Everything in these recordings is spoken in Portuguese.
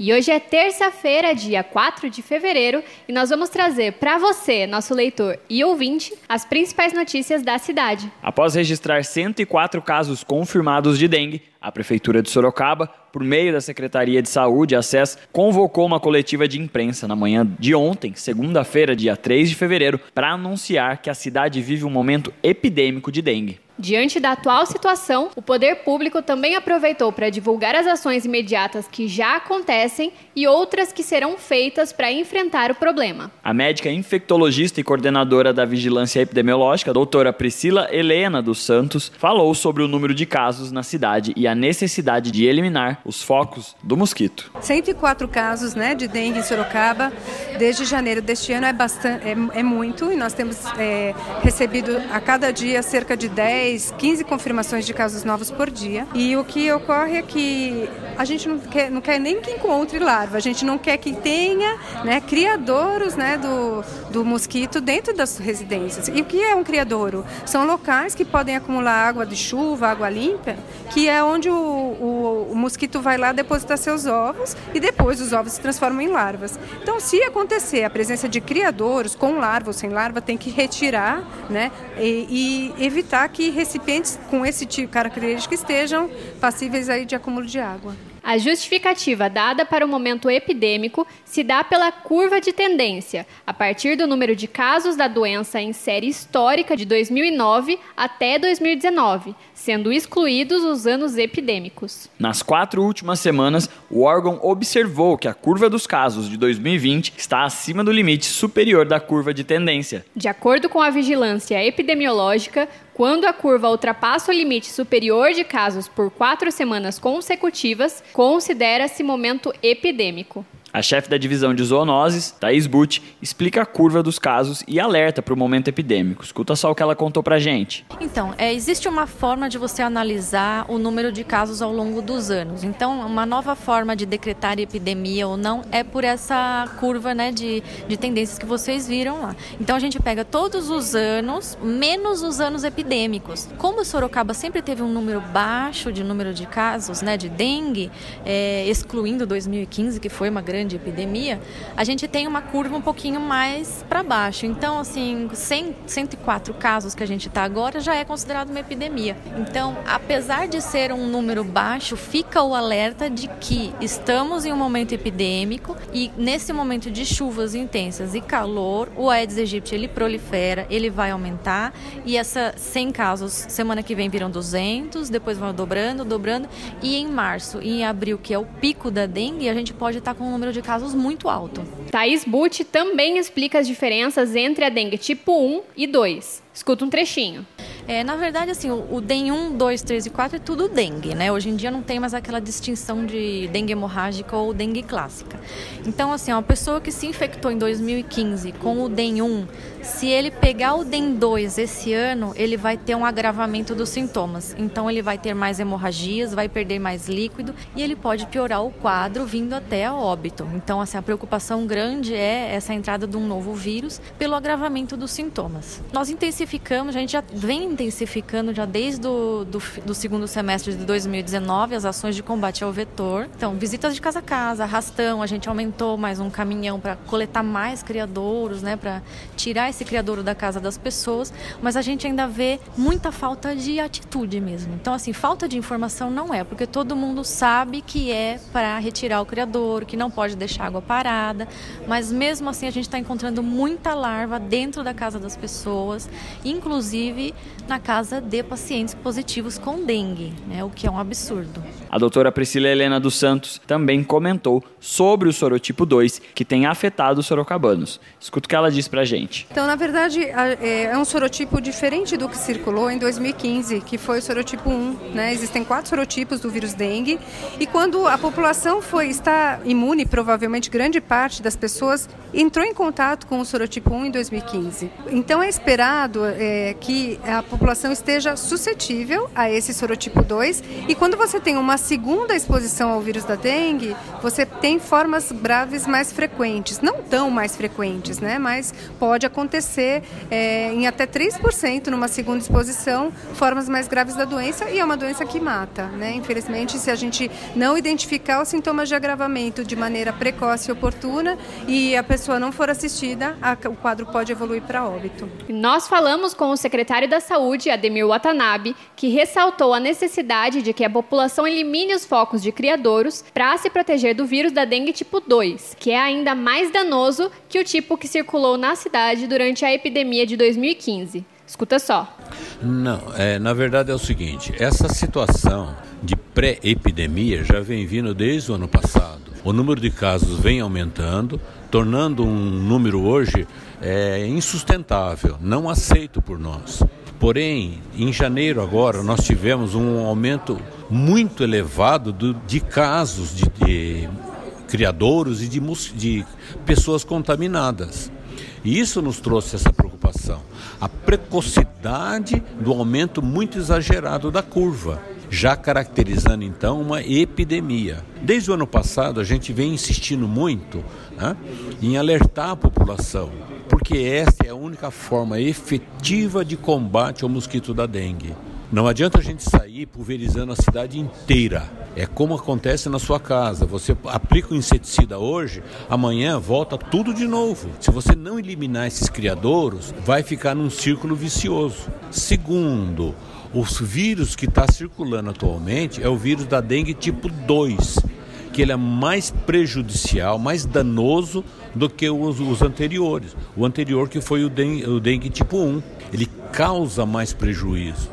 E hoje é terça-feira, dia 4 de fevereiro, e nós vamos trazer para você, nosso leitor e ouvinte, as principais notícias da cidade. Após registrar 104 casos confirmados de dengue, a Prefeitura de Sorocaba, por meio da Secretaria de Saúde, a SES, convocou uma coletiva de imprensa na manhã de ontem, segunda-feira, dia 3 de fevereiro, para anunciar que a cidade vive um momento epidêmico de dengue. Diante da atual situação, o poder público também aproveitou para divulgar as ações imediatas que já acontecem e outras que serão feitas para enfrentar o problema. A médica infectologista e coordenadora da Vigilância Epidemiológica, doutora Priscila Helena dos Santos, falou sobre o número de casos na cidade e a necessidade de eliminar os focos do mosquito. 104 casos né, de dengue em Sorocaba desde janeiro deste ano é, bastante, é, é muito e nós temos é, recebido a cada dia cerca de 10 10, 15 confirmações de casos novos por dia. E o que ocorre é que a gente não quer, não quer nem que encontre larva, a gente não quer que tenha né, criadouros né, do, do mosquito dentro das residências. E o que é um criadouro? São locais que podem acumular água de chuva, água limpa, que é onde o, o, o mosquito vai lá depositar seus ovos e depois os ovos se transformam em larvas. Então, se acontecer a presença de criadouros com larva ou sem larva, tem que retirar né, e, e evitar que recipientes com esse tipo de característica estejam passíveis aí de acúmulo de água. A justificativa dada para o momento epidêmico se dá pela curva de tendência, a partir do número de casos da doença em série histórica de 2009 até 2019, sendo excluídos os anos epidêmicos. Nas quatro últimas semanas, o órgão observou que a curva dos casos de 2020 está acima do limite superior da curva de tendência. De acordo com a vigilância epidemiológica, quando a curva ultrapassa o limite superior de casos por quatro semanas consecutivas, considera-se momento epidêmico. A chefe da divisão de zoonoses, Thais Butt, explica a curva dos casos e alerta para o momento epidêmico. Escuta só o que ela contou para gente. Então, é, existe uma forma de você analisar o número de casos ao longo dos anos. Então, uma nova forma de decretar epidemia ou não é por essa curva né, de, de tendências que vocês viram lá. Então, a gente pega todos os anos, menos os anos epidêmicos. Como Sorocaba sempre teve um número baixo de número de casos né, de dengue, é, excluindo 2015, que foi uma grande grande epidemia, a gente tem uma curva um pouquinho mais para baixo. Então, assim, 100, 104 casos que a gente está agora já é considerado uma epidemia. Então, apesar de ser um número baixo, fica o alerta de que estamos em um momento epidêmico e nesse momento de chuvas intensas e calor, o Aedes aegypti ele prolifera, ele vai aumentar e essa 100 casos semana que vem viram 200, depois vão dobrando, dobrando e em março e em abril, que é o pico da dengue, a gente pode estar tá com um número número de casos muito alto. Thaís Butt também explica as diferenças entre a dengue tipo 1 e 2. Escuta um trechinho. É, na verdade, assim, o, o DEM 1, 2, 3 e 4 é tudo dengue, né? Hoje em dia não tem mais aquela distinção de dengue hemorrágica ou dengue clássica. Então, assim, uma pessoa que se infectou em 2015 com o DEM 1, se ele pegar o DEM 2 esse ano, ele vai ter um agravamento dos sintomas. Então, ele vai ter mais hemorragias, vai perder mais líquido e ele pode piorar o quadro vindo até a óbito. Então, assim, a preocupação grande é essa entrada de um novo vírus pelo agravamento dos sintomas. Nós intensificamos, a gente já vem intensificando já desde do, do, do, segundo semestre de 2019 as ações de combate ao vetor. Então, visitas de casa a casa, arrastão, a gente aumentou mais um caminhão para coletar mais criadouros, né, para tirar esse criadouro da casa das pessoas, mas a gente ainda vê muita falta de atitude mesmo. Então, assim, falta de informação não é, porque todo mundo sabe que é para retirar o criadouro, que não pode deixar água parada, mas mesmo assim a gente está encontrando muita larva dentro da casa das pessoas, inclusive na casa de pacientes positivos com dengue, né, o que é um absurdo. A doutora Priscila Helena dos Santos também comentou sobre o sorotipo 2 que tem afetado os sorocabanos. Escuta o que ela diz pra gente. Então, na verdade, é, é um sorotipo diferente do que circulou em 2015, que foi o sorotipo 1. Né? Existem quatro sorotipos do vírus dengue e quando a população foi está imune, provavelmente grande parte das pessoas entrou em contato com o sorotipo 1 em 2015. Então é esperado é, que a população esteja suscetível a esse sorotipo 2 e quando você tem uma segunda exposição ao vírus da dengue, você tem formas graves mais frequentes, não tão mais frequentes, né? Mas pode acontecer é, em até 3% numa segunda exposição, formas mais graves da doença e é uma doença que mata, né? Infelizmente, se a gente não identificar os sintomas de agravamento de maneira precoce e oportuna e a pessoa não for assistida, a, o quadro pode evoluir para óbito. Nós falamos com o secretário da Saúde, Ademir Watanabe, que ressaltou a necessidade de que a população elimine os focos de criadouros para se proteger do vírus da dengue tipo 2, que é ainda mais danoso que o tipo que circulou na cidade durante a epidemia de 2015. Escuta só. Não, é, na verdade é o seguinte: essa situação de pré-epidemia já vem vindo desde o ano passado. O número de casos vem aumentando, tornando um número hoje é, insustentável, não aceito por nós. Porém, em janeiro agora, nós tivemos um aumento muito elevado do, de casos de, de criadouros e de, de pessoas contaminadas. E isso nos trouxe essa preocupação. A precocidade do aumento muito exagerado da curva já caracterizando então uma epidemia. Desde o ano passado, a gente vem insistindo muito né, em alertar a população, porque essa é a única forma efetiva de combate ao mosquito da dengue. Não adianta a gente sair pulverizando a cidade inteira. É como acontece na sua casa. Você aplica o inseticida hoje, amanhã volta tudo de novo. Se você não eliminar esses criadouros, vai ficar num círculo vicioso. Segundo, os vírus que está circulando atualmente é o vírus da dengue tipo 2, que ele é mais prejudicial, mais danoso do que os, os anteriores. O anterior que foi o dengue, o dengue tipo 1. Ele causa mais prejuízos,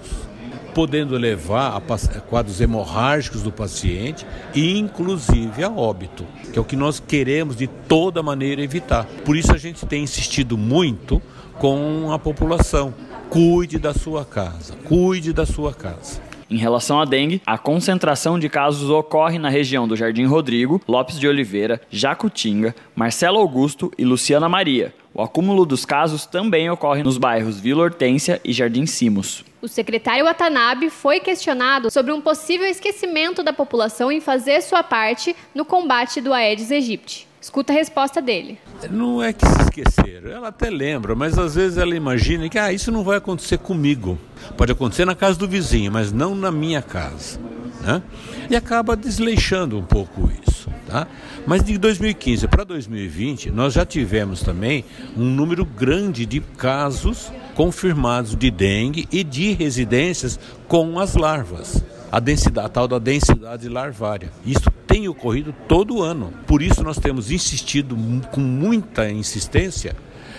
podendo levar a quadros hemorrágicos do paciente e inclusive a óbito, que é o que nós queremos de toda maneira evitar. Por isso a gente tem insistido muito com a população Cuide da sua casa. Cuide da sua casa. Em relação à dengue, a concentração de casos ocorre na região do Jardim Rodrigo, Lopes de Oliveira, Jacutinga, Marcelo Augusto e Luciana Maria. O acúmulo dos casos também ocorre nos bairros Vila Hortência e Jardim Simos. O secretário Watanabe foi questionado sobre um possível esquecimento da população em fazer sua parte no combate do Aedes aegypti. Escuta a resposta dele. Não é que se esqueceram, ela até lembra, mas às vezes ela imagina que ah, isso não vai acontecer comigo. Pode acontecer na casa do vizinho, mas não na minha casa. Né? E acaba desleixando um pouco isso. Tá? Mas de 2015 para 2020, nós já tivemos também um número grande de casos confirmados de dengue e de residências com as larvas a densidade, a tal da densidade larvária. Isso tem ocorrido todo ano. Por isso nós temos insistido com muita insistência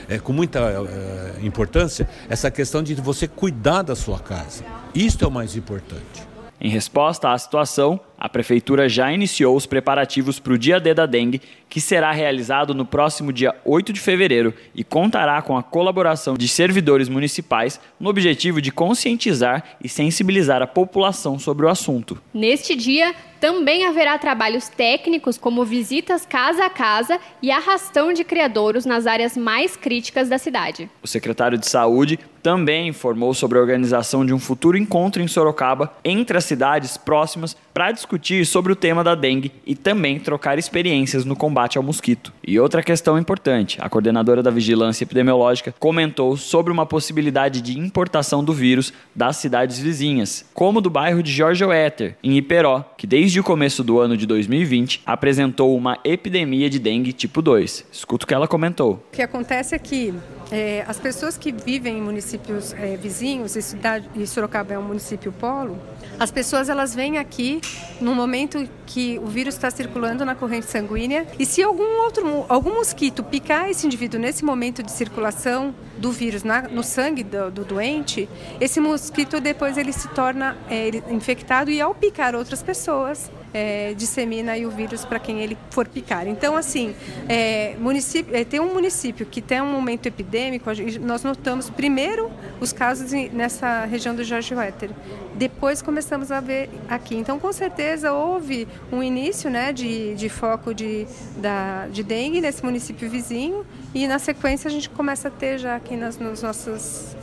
é, com muita é, importância essa questão de você cuidar da sua casa. Isto é o mais importante. Em resposta à situação, a Prefeitura já iniciou os preparativos para o Dia D da Dengue, que será realizado no próximo dia 8 de fevereiro e contará com a colaboração de servidores municipais no objetivo de conscientizar e sensibilizar a população sobre o assunto. Neste dia, também haverá trabalhos técnicos, como visitas casa a casa e arrastão de criadouros nas áreas mais críticas da cidade. O secretário de Saúde também informou sobre a organização de um futuro encontro em Sorocaba entre as cidades próximas para discutir sobre o tema da dengue e também trocar experiências no combate ao mosquito. E outra questão importante: a coordenadora da Vigilância Epidemiológica comentou sobre uma possibilidade de importação do vírus das cidades vizinhas, como do bairro de Jorge Oetter, em Iperó, que desde o começo do ano de 2020 apresentou uma epidemia de dengue tipo 2. Escuta o que ela comentou. O que acontece é que é, as pessoas que vivem em municípios é, vizinhos, e, cidade, e Sorocaba é um município polo, as pessoas elas vêm aqui no momento que o vírus está circulando na corrente sanguínea e se algum outro algum mosquito picar esse indivíduo nesse momento de circulação do vírus na, no sangue do, do, doente, esse mosquito depois ele se torna é, infectado e ao picar outras pessoas é, dissemina o vírus para quem ele for picar. Então, assim, é, município, é, tem um município que tem um momento epidêmico, nós notamos primeiro os casos nessa região do Jorge Wetter. Depois começamos a ver aqui. Então, com certeza, houve um início né, de, de foco de, da, de dengue nesse município vizinho e na sequência a gente começa a ter já aqui nas, nossas regiões,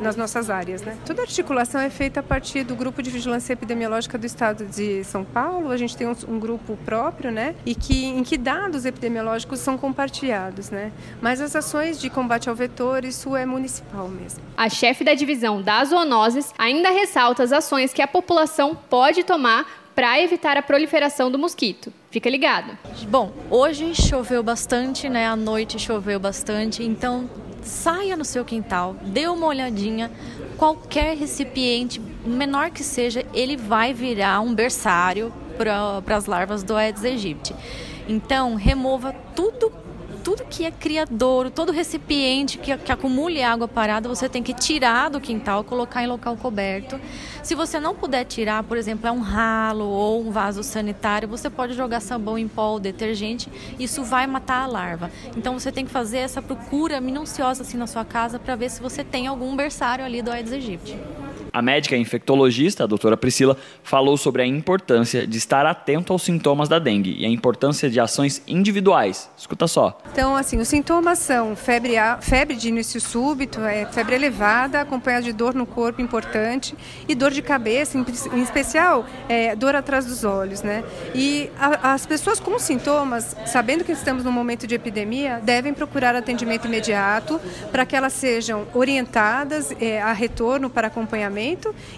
nas nossas áreas. Né? Toda articulação é feita a partir do grupo de vigilância epidemiológica do Estado de São Paulo. A gente tem um, um grupo próprio, né, e que em que dados epidemiológicos são compartilhados, né? Mas as ações de combate ao vetor isso é municipal mesmo. A chefe da divisão das zoonoses ainda ressalta as ações que a população pode tomar para evitar a proliferação do mosquito. Fica ligado. Bom, hoje choveu bastante, né? À noite choveu bastante, então saia no seu quintal, dê uma olhadinha. Qualquer recipiente, menor que seja, ele vai virar um berçário para as larvas do Aedes aegypti. Então, remova tudo tudo que é criadouro, todo recipiente que, que acumule água parada, você tem que tirar do quintal, colocar em local coberto. Se você não puder tirar, por exemplo, é um ralo ou um vaso sanitário, você pode jogar sabão em pó ou detergente, isso vai matar a larva. Então você tem que fazer essa procura minuciosa assim na sua casa para ver se você tem algum berçário ali do Aedes aegypti. A médica infectologista, a doutora Priscila, falou sobre a importância de estar atento aos sintomas da dengue e a importância de ações individuais. Escuta só. Então, assim, os sintomas são febre, febre de início súbito, é, febre elevada, acompanhada de dor no corpo importante e dor de cabeça, em, especial é, dor atrás dos olhos, né? E a, as pessoas com sintomas, sabendo que estamos num momento de epidemia, devem procurar atendimento imediato para que elas sejam orientadas é, a retorno para acompanhamento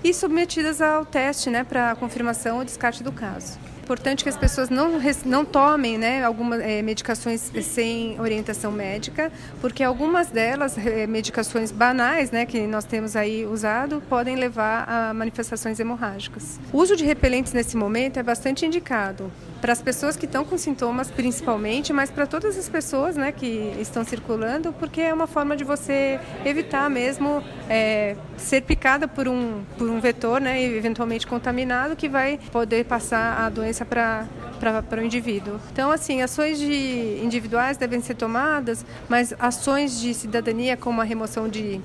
e submetidas ao teste né, para confirmação ou descarte do caso importante que as pessoas não, não tomem né, algumas é, medicações sem orientação médica, porque algumas delas, é, medicações banais, né, que nós temos aí usado, podem levar a manifestações hemorrágicas. O uso de repelentes nesse momento é bastante indicado para as pessoas que estão com sintomas principalmente, mas para todas as pessoas né, que estão circulando, porque é uma forma de você evitar mesmo é, ser picada por um, por um vetor, né, eventualmente contaminado, que vai poder passar a doença para para o indivíduo. Então, assim, ações de individuais devem ser tomadas, mas ações de cidadania, como a remoção de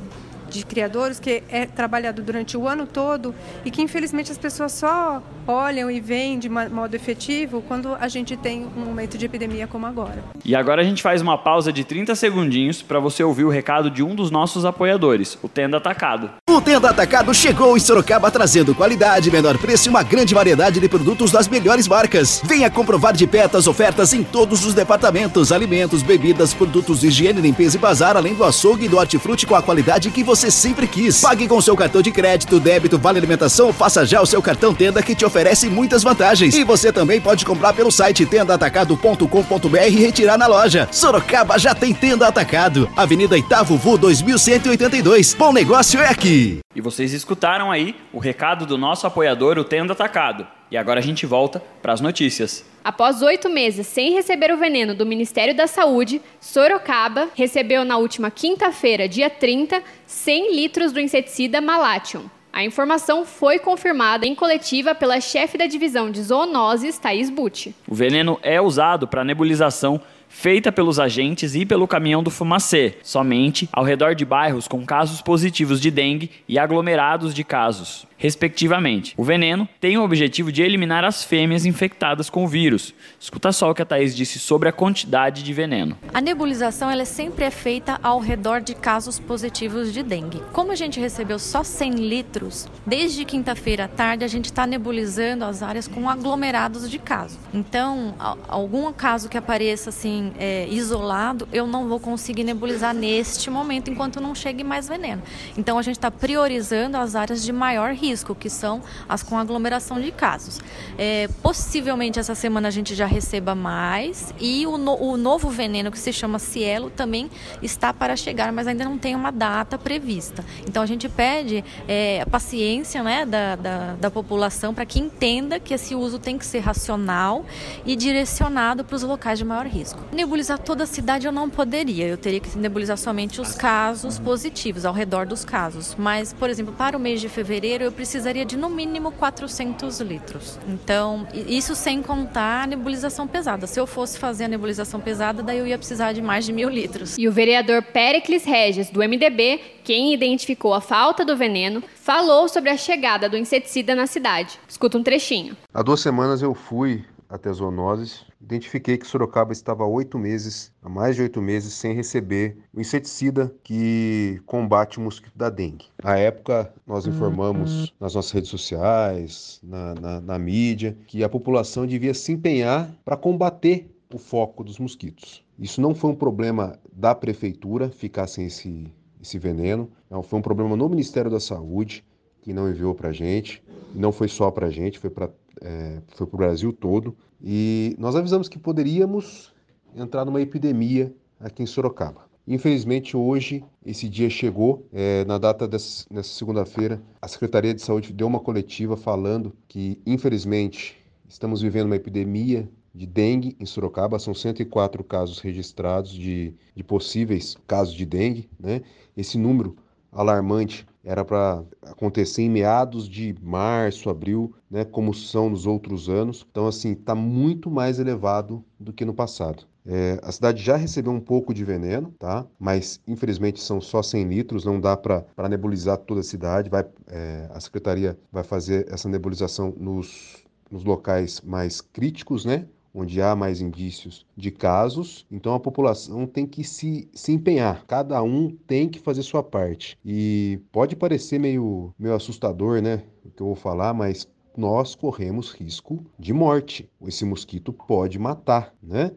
de criadores que é trabalhado durante o ano todo e que infelizmente as pessoas só olham e veem de modo efetivo quando a gente tem um momento de epidemia como agora. E agora a gente faz uma pausa de 30 segundinhos para você ouvir o recado de um dos nossos apoiadores, o Tenda Atacado. O Tenda Atacado chegou em Sorocaba trazendo qualidade, menor preço e uma grande variedade de produtos das melhores marcas. Venha comprovar de perto as ofertas em todos os departamentos, alimentos, bebidas, produtos de higiene, limpeza e bazar, além do açougue e do hortifruti com a qualidade que você sempre quis. Pague com seu cartão de crédito, débito, vale alimentação faça já o seu cartão Tenda que te oferece muitas vantagens. E você também pode comprar pelo site tendaatacado.com.br e retirar na loja. Sorocaba já tem Tenda Atacado. Avenida Itavo Vu 2182. Bom negócio é aqui. E vocês escutaram aí o recado do nosso apoiador, o Tenda Atacado. E agora a gente volta para as notícias. Após oito meses sem receber o veneno do Ministério da Saúde, Sorocaba recebeu na última quinta-feira, dia 30, 100 litros do inseticida Malation. A informação foi confirmada em coletiva pela chefe da divisão de zoonoses, Thais Butti. O veneno é usado para nebulização feita pelos agentes e pelo caminhão do fumacê, somente ao redor de bairros com casos positivos de dengue e aglomerados de casos respectivamente. O veneno tem o objetivo de eliminar as fêmeas infectadas com o vírus. Escuta só o que a Thaís disse sobre a quantidade de veneno. A nebulização ela sempre é feita ao redor de casos positivos de dengue. Como a gente recebeu só 100 litros, desde quinta-feira à tarde a gente está nebulizando as áreas com aglomerados de casos. Então, algum caso que apareça assim é, isolado, eu não vou conseguir nebulizar neste momento enquanto não chegue mais veneno. Então, a gente está priorizando as áreas de maior risco risco, que são as com aglomeração de casos. É, possivelmente essa semana a gente já receba mais e o, no, o novo veneno que se chama Cielo também está para chegar, mas ainda não tem uma data prevista. Então a gente pede é, a paciência né, da, da, da população para que entenda que esse uso tem que ser racional e direcionado para os locais de maior risco. Nebulizar toda a cidade eu não poderia, eu teria que nebulizar somente os casos positivos, ao redor dos casos. Mas, por exemplo, para o mês de fevereiro eu precisaria de no mínimo 400 litros. Então, isso sem contar a nebulização pesada. Se eu fosse fazer a nebulização pesada, daí eu ia precisar de mais de mil litros. E o vereador Pericles Regis, do MDB, quem identificou a falta do veneno, falou sobre a chegada do inseticida na cidade. Escuta um trechinho. Há duas semanas eu fui até zoonoses identifiquei que Sorocaba estava há oito meses, há mais de oito meses, sem receber o inseticida que combate o mosquito da dengue. Na época, nós informamos nas nossas redes sociais, na, na, na mídia, que a população devia se empenhar para combater o foco dos mosquitos. Isso não foi um problema da prefeitura ficar sem esse, esse veneno, não, foi um problema no Ministério da Saúde que não enviou para a gente, não foi só para a gente, foi para é, foi o Brasil todo. E nós avisamos que poderíamos entrar numa epidemia aqui em Sorocaba. Infelizmente, hoje, esse dia chegou. É, na data dessa, segunda-feira, a Secretaria de Saúde deu uma coletiva falando que, infelizmente, estamos vivendo uma epidemia de dengue em Sorocaba. São 104 casos registrados de, de possíveis casos de dengue. Né? Esse número alarmante era para acontecer em meados de março, abril, né, como são nos outros anos. Então, assim, está muito mais elevado do que no passado. É, a cidade já recebeu um pouco de veneno, tá? Mas infelizmente são só 100 litros, não dá para nebulizar toda a cidade. Vai, é, a secretaria vai fazer essa nebulização nos, nos locais mais críticos, né? Onde há mais indícios de casos, então a população tem que se, se empenhar, cada um tem que fazer sua parte. E pode parecer meio, meio assustador, né? O que eu vou falar, mas nós corremos risco de morte. Esse mosquito pode matar, né?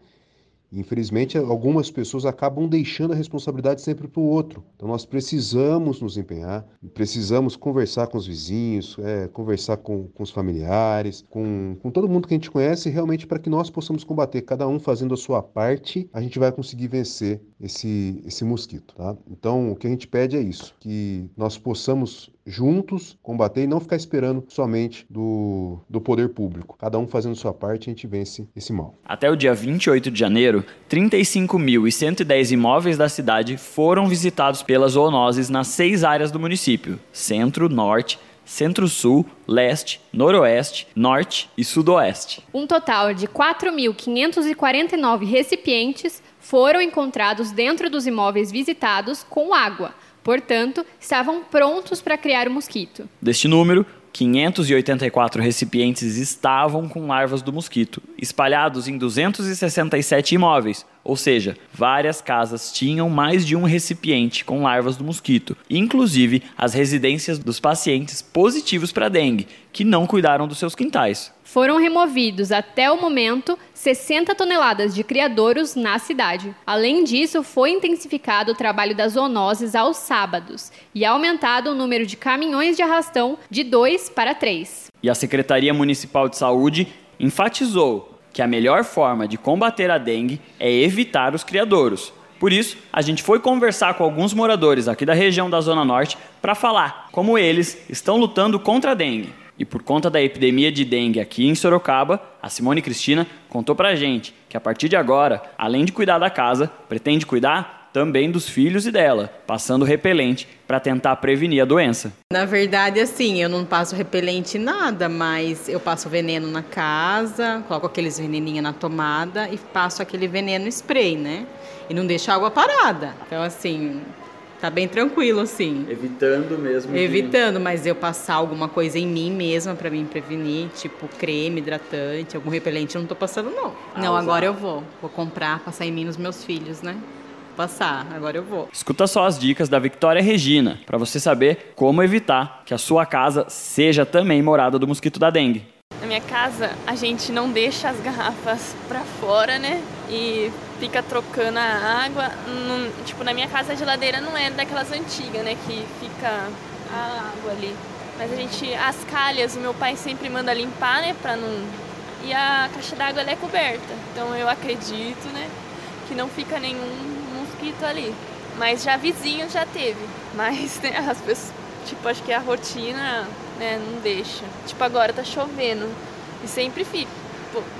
Infelizmente, algumas pessoas acabam deixando a responsabilidade sempre para o outro. Então, nós precisamos nos empenhar, precisamos conversar com os vizinhos, é, conversar com, com os familiares, com, com todo mundo que a gente conhece, realmente para que nós possamos combater, cada um fazendo a sua parte, a gente vai conseguir vencer esse, esse mosquito. Tá? Então, o que a gente pede é isso: que nós possamos juntos combater e não ficar esperando somente do, do poder público. Cada um fazendo sua parte, a gente vence esse mal. Até o dia 28 de janeiro, 35.110 imóveis da cidade foram visitados pelas zoonoses nas seis áreas do município: centro, norte, Centro-Sul, Leste, Noroeste, Norte e Sudoeste. Um total de 4.549 recipientes foram encontrados dentro dos imóveis visitados com água, Portanto, estavam prontos para criar o mosquito. Deste número, 584 recipientes estavam com larvas do mosquito, espalhados em 267 imóveis, ou seja, várias casas tinham mais de um recipiente com larvas do mosquito, inclusive as residências dos pacientes positivos para dengue, que não cuidaram dos seus quintais. Foram removidos até o momento 60 toneladas de criadouros na cidade. Além disso, foi intensificado o trabalho das zoonoses aos sábados e aumentado o número de caminhões de arrastão de 2 para 3. E a Secretaria Municipal de Saúde enfatizou que a melhor forma de combater a dengue é evitar os criadouros. Por isso, a gente foi conversar com alguns moradores aqui da região da Zona Norte para falar como eles estão lutando contra a dengue. E por conta da epidemia de dengue aqui em Sorocaba, a Simone Cristina contou pra gente que a partir de agora, além de cuidar da casa, pretende cuidar também dos filhos e dela, passando repelente para tentar prevenir a doença. Na verdade, assim, eu não passo repelente nada, mas eu passo veneno na casa, coloco aqueles veneninhos na tomada e passo aquele veneno spray, né? E não deixo a água parada. Então, assim, tá bem tranquilo, assim. Evitando mesmo. Evitando, de... mas eu passar alguma coisa em mim mesma para me prevenir, tipo creme, hidratante, algum repelente, eu não tô passando, não. Ah, não, usar. agora eu vou. Vou comprar, passar em mim nos meus filhos, né? Passar, agora eu vou. Escuta só as dicas da Victoria Regina, para você saber como evitar que a sua casa seja também morada do mosquito da dengue. Na minha casa, a gente não deixa as garrafas para fora, né? E fica trocando a água. tipo, na minha casa a geladeira não é daquelas antigas, né? Que fica a água ali. Mas a gente, as calhas, o meu pai sempre manda limpar, né? Pra não. E a caixa d'água ela é coberta. Então eu acredito, né? Que não fica nenhum ali. Mas já vizinho já teve. Mas né, as pessoas, tipo, acho que a rotina, né, não deixa. Tipo, agora tá chovendo. E sempre fica.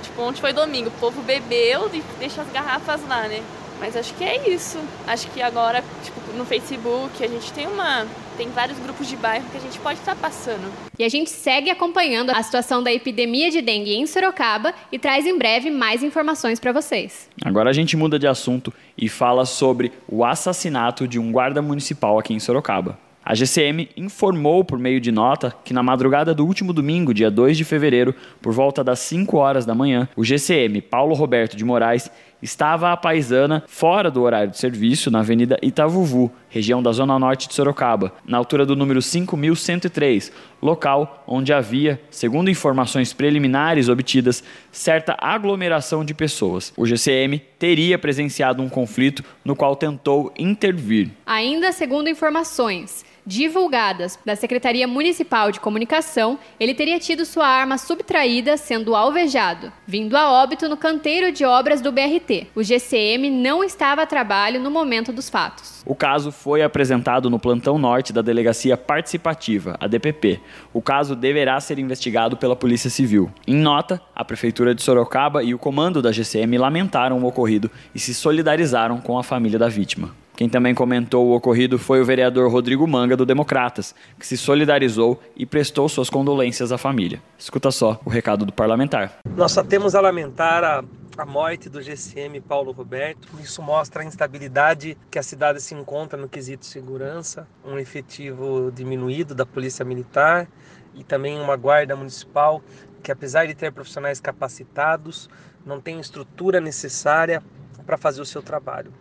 Tipo, ontem foi domingo, o povo bebeu e deixa as garrafas lá, né? Mas acho que é isso. Acho que agora, tipo, no Facebook, a gente tem uma. Tem vários grupos de bairro que a gente pode estar tá passando. E a gente segue acompanhando a situação da epidemia de dengue em Sorocaba e traz em breve mais informações para vocês. Agora a gente muda de assunto e fala sobre o assassinato de um guarda municipal aqui em Sorocaba. A GCM informou por meio de nota que na madrugada do último domingo, dia 2 de fevereiro, por volta das 5 horas da manhã, o GCM Paulo Roberto de Moraes estava a paisana fora do horário de serviço na Avenida Itavuvu, região da Zona Norte de Sorocaba, na altura do número 5103, local onde havia, segundo informações preliminares obtidas, certa aglomeração de pessoas. O GCM teria presenciado um conflito no qual tentou intervir. Ainda segundo informações, divulgadas da Secretaria Municipal de Comunicação, ele teria tido sua arma subtraída sendo alvejado, vindo a óbito no canteiro de obras do BRT. O GCM não estava a trabalho no momento dos fatos. O caso foi apresentado no plantão norte da Delegacia Participativa, a DPP. O caso deverá ser investigado pela Polícia Civil. Em nota, a Prefeitura de Sorocaba e o comando da GCM lamentaram o ocorrido e se solidarizaram com a família da vítima. Quem também comentou o ocorrido foi o vereador Rodrigo Manga, do Democratas, que se solidarizou e prestou suas condolências à família. Escuta só o recado do parlamentar. Nós só temos a lamentar a, a morte do GCM Paulo Roberto. Isso mostra a instabilidade que a cidade se encontra no quesito segurança, um efetivo diminuído da Polícia Militar e também uma guarda municipal que, apesar de ter profissionais capacitados, não tem estrutura necessária para fazer o seu trabalho.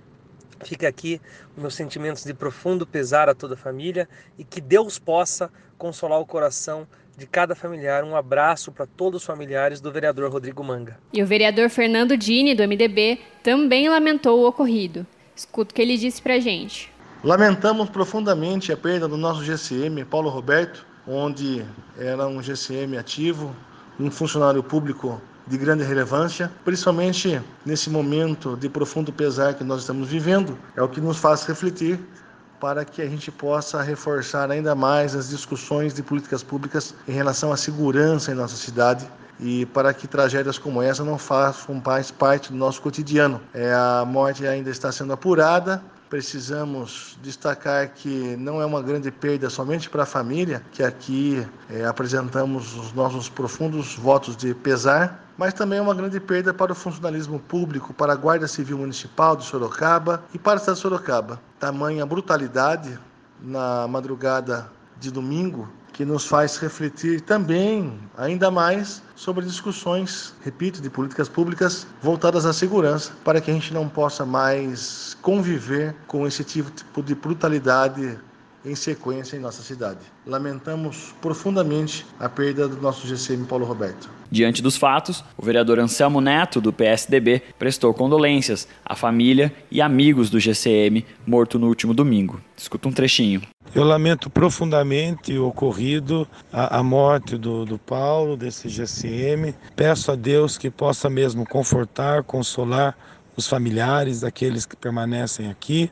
Fica aqui os meus sentimentos de profundo pesar a toda a família e que Deus possa consolar o coração de cada familiar. Um abraço para todos os familiares do vereador Rodrigo Manga. E o vereador Fernando Dini, do MDB, também lamentou o ocorrido. Escuta o que ele disse para a gente. Lamentamos profundamente a perda do nosso GCM, Paulo Roberto, onde era um GCM ativo, um funcionário público de grande relevância, principalmente nesse momento de profundo pesar que nós estamos vivendo, é o que nos faz refletir para que a gente possa reforçar ainda mais as discussões de políticas públicas em relação à segurança em nossa cidade e para que tragédias como essa não façam mais parte do nosso cotidiano. É, a morte ainda está sendo apurada, precisamos destacar que não é uma grande perda somente para a família, que aqui é, apresentamos os nossos profundos votos de pesar, mas também é uma grande perda para o funcionalismo público, para a Guarda Civil Municipal de Sorocaba e para a cidade de Sorocaba. Tamanha brutalidade na madrugada de domingo que nos faz refletir também, ainda mais, sobre discussões, repito, de políticas públicas voltadas à segurança, para que a gente não possa mais conviver com esse tipo de brutalidade em sequência em nossa cidade. Lamentamos profundamente a perda do nosso GCM Paulo Roberto. Diante dos fatos, o vereador Anselmo Neto, do PSDB, prestou condolências à família e amigos do GCM morto no último domingo. Escuta um trechinho. Eu lamento profundamente o ocorrido, a, a morte do, do Paulo, desse GCM. Peço a Deus que possa mesmo confortar, consolar os familiares daqueles que permanecem aqui,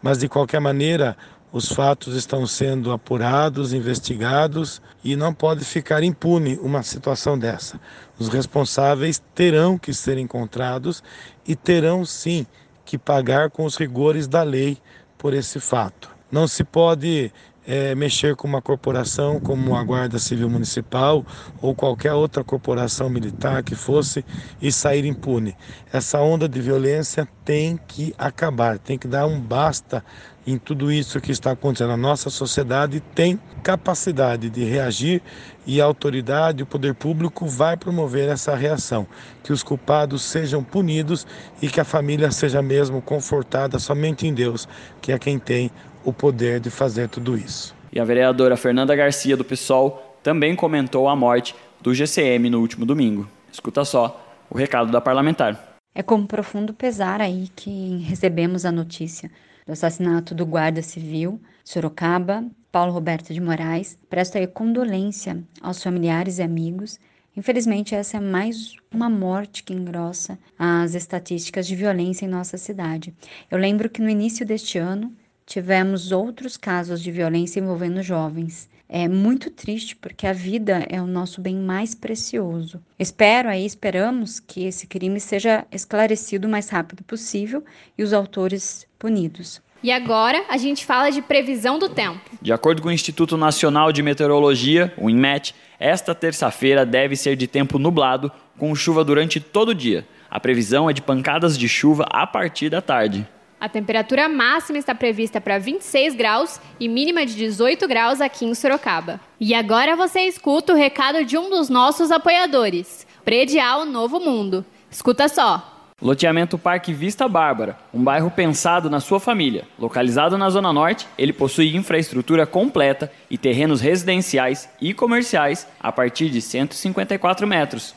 mas de qualquer maneira, os fatos estão sendo apurados, investigados e não pode ficar impune uma situação dessa. Os responsáveis terão que ser encontrados e terão sim que pagar com os rigores da lei por esse fato. Não se pode é, mexer com uma corporação como a Guarda Civil Municipal ou qualquer outra corporação militar que fosse e sair impune. Essa onda de violência tem que acabar, tem que dar um basta em tudo isso que está acontecendo. A nossa sociedade tem capacidade de reagir e a autoridade, o poder público vai promover essa reação. Que os culpados sejam punidos e que a família seja mesmo confortada somente em Deus, que é quem tem o poder de fazer tudo isso. E a vereadora Fernanda Garcia, do PSOL, também comentou a morte do GCM no último domingo. Escuta só o recado da parlamentar. É com profundo pesar aí que recebemos a notícia do assassinato do guarda civil Sorocaba, Paulo Roberto de Moraes. Presto aí condolência aos familiares e amigos. Infelizmente, essa é mais uma morte que engrossa as estatísticas de violência em nossa cidade. Eu lembro que no início deste ano tivemos outros casos de violência envolvendo jovens. É muito triste porque a vida é o nosso bem mais precioso. Espero aí, esperamos que esse crime seja esclarecido o mais rápido possível e os autores punidos. E agora a gente fala de previsão do tempo. De acordo com o Instituto Nacional de Meteorologia, o INMET, esta terça-feira deve ser de tempo nublado, com chuva durante todo o dia. A previsão é de pancadas de chuva a partir da tarde. A temperatura máxima está prevista para 26 graus e mínima de 18 graus aqui em Sorocaba. E agora você escuta o recado de um dos nossos apoiadores, Predial Novo Mundo. Escuta só. Loteamento Parque Vista Bárbara, um bairro pensado na sua família. Localizado na Zona Norte, ele possui infraestrutura completa e terrenos residenciais e comerciais a partir de 154 metros.